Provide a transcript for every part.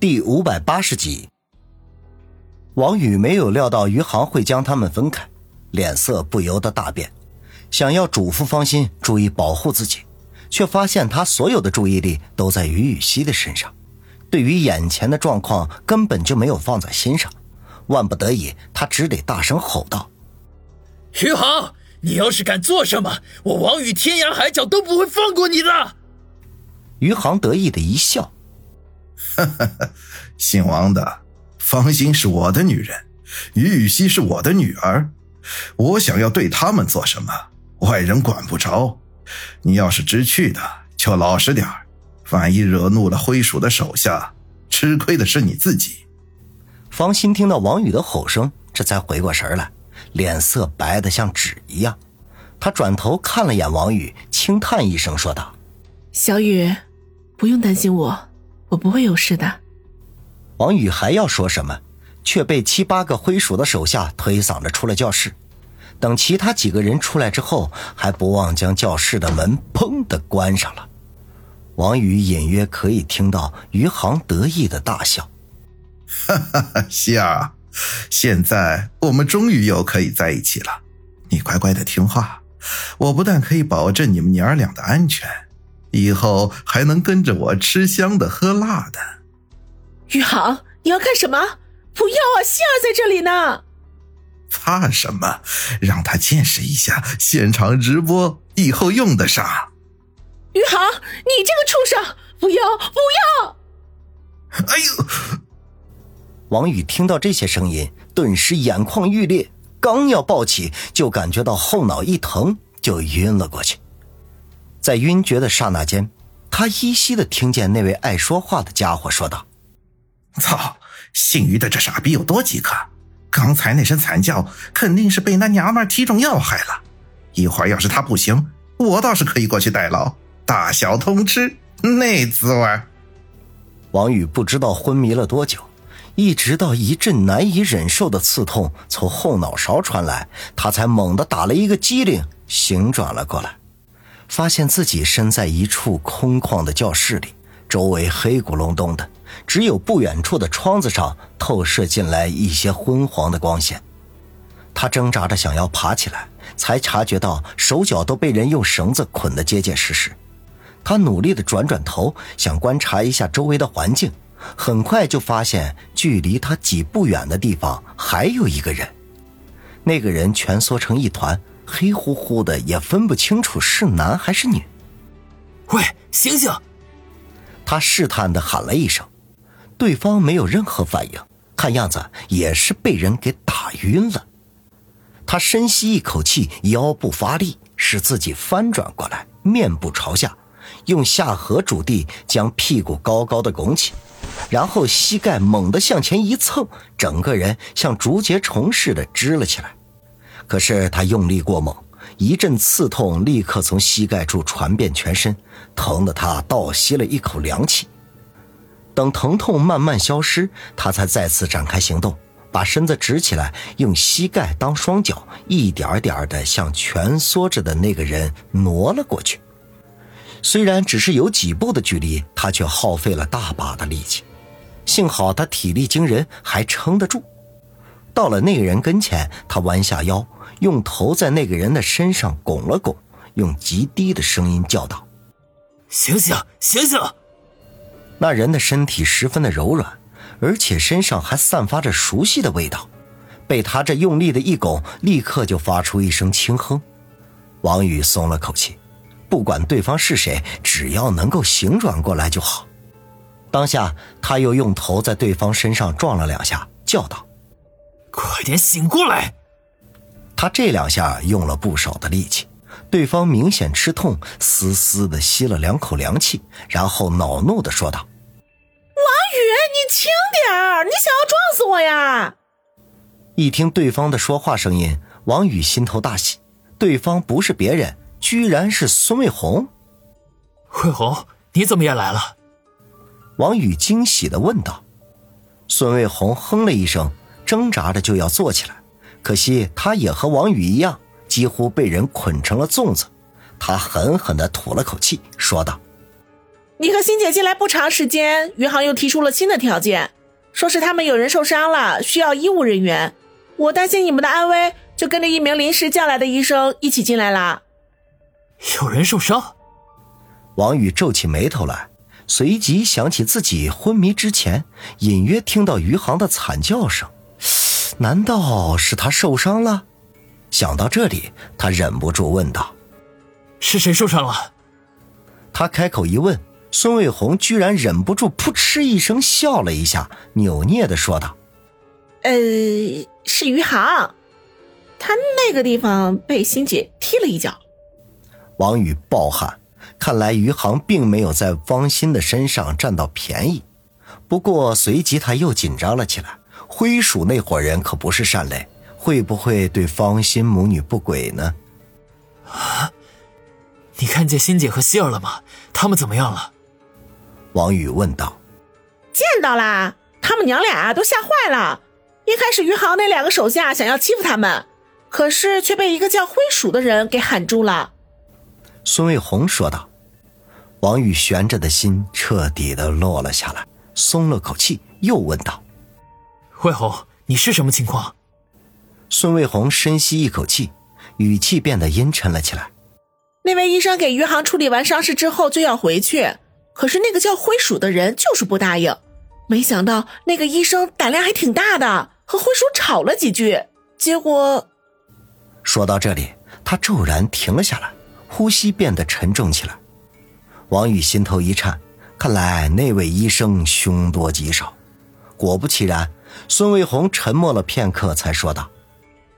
第五百八十集，王宇没有料到余杭会将他们分开，脸色不由得大变，想要嘱咐方心注意保护自己，却发现他所有的注意力都在于雨溪的身上，对于眼前的状况根本就没有放在心上。万不得已，他只得大声吼道：“余杭，你要是敢做什么，我王宇天涯海角都不会放过你的！”余杭得意的一笑。哈哈，姓王的，方心是我的女人，于雨溪是我的女儿，我想要对他们做什么，外人管不着。你要是知趣的，就老实点儿万一惹怒了灰鼠的手下，吃亏的是你自己。方心听到王宇的吼声，这才回过神来，脸色白得像纸一样。他转头看了眼王宇，轻叹一声，说道：“小雨，不用担心我。”我不会有事的。王宇还要说什么，却被七八个灰鼠的手下推搡着出了教室。等其他几个人出来之后，还不忘将教室的门砰的关上了。王宇隐约可以听到余杭得意的大笑：“哈哈哈，希儿，现在我们终于又可以在一起了。你乖乖的听话，我不但可以保证你们娘儿俩的安全。”以后还能跟着我吃香的喝辣的。宇航，你要干什么？不要啊，希儿在这里呢。怕什么？让他见识一下现场直播，以后用得上。宇航，你这个畜生！不要，不要！哎呦！王宇听到这些声音，顿时眼眶欲裂，刚要抱起，就感觉到后脑一疼，就晕了过去。在晕厥的刹那间，他依稀的听见那位爱说话的家伙说道：“操，姓于的这傻逼有多饥渴？刚才那声惨叫，肯定是被那娘们踢中要害了。一会儿要是他不行，我倒是可以过去代劳，大小通吃，那滋味。”王宇不知道昏迷了多久，一直到一阵难以忍受的刺痛从后脑勺传来，他才猛地打了一个激灵，醒转了过来。发现自己身在一处空旷的教室里，周围黑咕隆咚的，只有不远处的窗子上透射进来一些昏黄的光线。他挣扎着想要爬起来，才察觉到手脚都被人用绳子捆得结结实实。他努力地转转头，想观察一下周围的环境，很快就发现距离他几步远的地方还有一个人。那个人蜷缩成一团。黑乎乎的，也分不清楚是男还是女。喂，醒醒！他试探的喊了一声，对方没有任何反应，看样子也是被人给打晕了。他深吸一口气，腰部发力，使自己翻转过来，面部朝下，用下颌主地，将屁股高高的拱起，然后膝盖猛地向前一蹭，整个人像竹节虫似的支了起来。可是他用力过猛，一阵刺痛立刻从膝盖处传遍全身，疼得他倒吸了一口凉气。等疼痛慢慢消失，他才再次展开行动，把身子直起来，用膝盖当双脚，一点点的向蜷缩着的那个人挪了过去。虽然只是有几步的距离，他却耗费了大把的力气。幸好他体力惊人，还撑得住。到了那个人跟前，他弯下腰。用头在那个人的身上拱了拱，用极低的声音叫道：“醒醒，醒醒！”那人的身体十分的柔软，而且身上还散发着熟悉的味道。被他这用力的一拱，立刻就发出一声轻哼。王宇松了口气，不管对方是谁，只要能够醒转过来就好。当下，他又用头在对方身上撞了两下，叫道：“快点醒过来！”他这两下用了不少的力气，对方明显吃痛，嘶嘶的吸了两口凉气，然后恼怒的说道：“王宇，你轻点儿，你想要撞死我呀？”一听对方的说话声音，王宇心头大喜，对方不是别人，居然是孙卫红。卫红，你怎么也来了？王宇惊喜的问道。孙卫红哼了一声，挣扎着就要坐起来。可惜，他也和王宇一样，几乎被人捆成了粽子。他狠狠地吐了口气，说道：“你和欣姐进来不长时间，余杭又提出了新的条件，说是他们有人受伤了，需要医务人员。我担心你们的安危，就跟着一名临时叫来的医生一起进来了。有人受伤？王宇皱起眉头来，随即想起自己昏迷之前隐约听到余杭的惨叫声，难道是他受伤了？想到这里，他忍不住问道：“是谁受伤了？”他开口一问，孙卫红居然忍不住扑哧一声笑了一下，扭捏的说道：“呃，是余杭，他那个地方被欣姐踢了一脚。”王宇暴汗，看来余杭并没有在汪鑫的身上占到便宜。不过随即他又紧张了起来，灰鼠那伙人可不是善类，会不会对方心母女不轨呢？啊！你看见欣姐和希儿了吗？他们怎么样了？王宇问道。见到啦，他们娘俩都吓坏了。一开始余杭那两个手下想要欺负他们，可是却被一个叫灰鼠的人给喊住了。孙卫红说道。王宇悬着的心彻底的落了下来，松了口气，又问道：“卫红，你是什么情况？”孙卫红深吸一口气，语气变得阴沉了起来。那位医生给余杭处理完伤势之后就要回去，可是那个叫灰鼠的人就是不答应。没想到那个医生胆量还挺大的，和灰鼠吵了几句，结果……说到这里，他骤然停了下来，呼吸变得沉重起来。王宇心头一颤，看来那位医生凶多吉少。果不其然，孙卫红沉默了片刻，才说道：“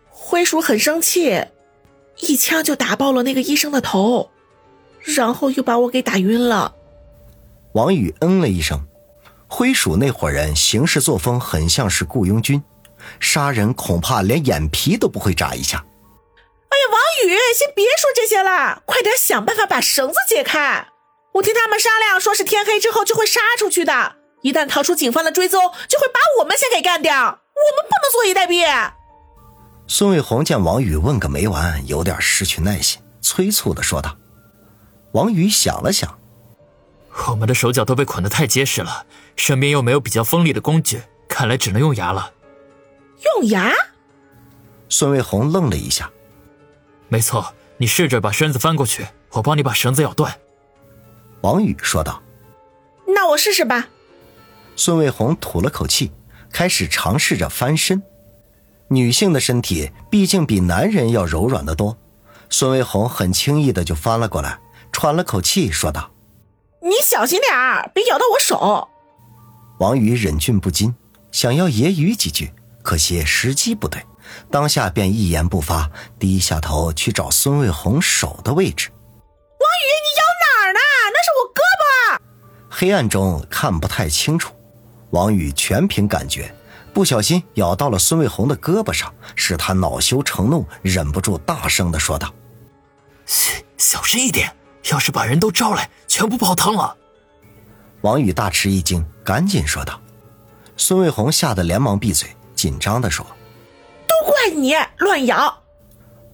灰鼠很生气。”一枪就打爆了那个医生的头，然后又把我给打晕了。王宇嗯了一声，灰鼠那伙人行事作风很像是雇佣军，杀人恐怕连眼皮都不会眨一下。哎呀，王宇，先别说这些了，快点想办法把绳子解开。我听他们商量，说是天黑之后就会杀出去的，一旦逃出警方的追踪，就会把我们先给干掉。我们不能坐以待毙。孙卫红见王宇问个没完，有点失去耐心，催促的说道：“王宇想了想，我们的手脚都被捆得太结实了，身边又没有比较锋利的工具，看来只能用牙了。”用牙？孙卫红愣了一下。没错，你试着把身子翻过去，我帮你把绳子咬断。”王宇说道。“那我试试吧。”孙卫红吐了口气，开始尝试着翻身。女性的身体毕竟比男人要柔软得多，孙卫红很轻易的就翻了过来，喘了口气说道：“你小心点儿，别咬到我手。”王宇忍俊不禁，想要揶揄几句，可惜时机不对，当下便一言不发，低下头去找孙卫红手的位置。王宇，你咬哪儿呢？那是我胳膊。黑暗中看不太清楚，王宇全凭感觉。不小心咬到了孙卫红的胳膊上，使他恼羞成怒，忍不住大声的说道：“嘘，小声一点，要是把人都招来，全部泡汤了。”王宇大吃一惊，赶紧说道。孙卫红吓得连忙闭嘴，紧张的说：“都怪你乱咬。”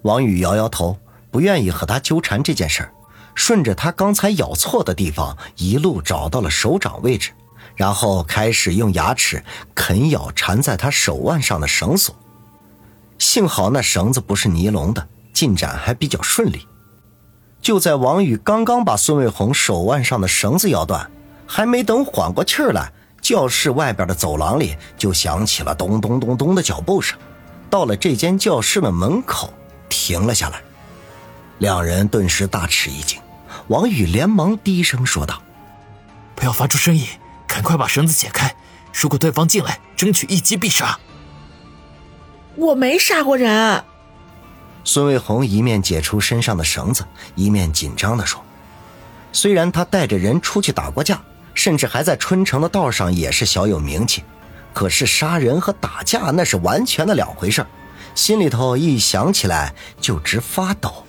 王宇摇摇头，不愿意和他纠缠这件事儿，顺着他刚才咬错的地方，一路找到了手掌位置。然后开始用牙齿啃咬缠在他手腕上的绳索，幸好那绳子不是尼龙的，进展还比较顺利。就在王宇刚刚把孙卫红手腕上的绳子咬断，还没等缓过气儿来，教室外边的走廊里就响起了咚咚咚咚的脚步声。到了这间教室的门口，停了下来，两人顿时大吃一惊。王宇连忙低声说道：“不要发出声音。”赶快把绳子解开！如果对方进来，争取一击必杀。我没杀过人。孙卫红一面解除身上的绳子，一面紧张地说：“虽然他带着人出去打过架，甚至还在春城的道上也是小有名气，可是杀人和打架那是完全的两回事心里头一想起来就直发抖。”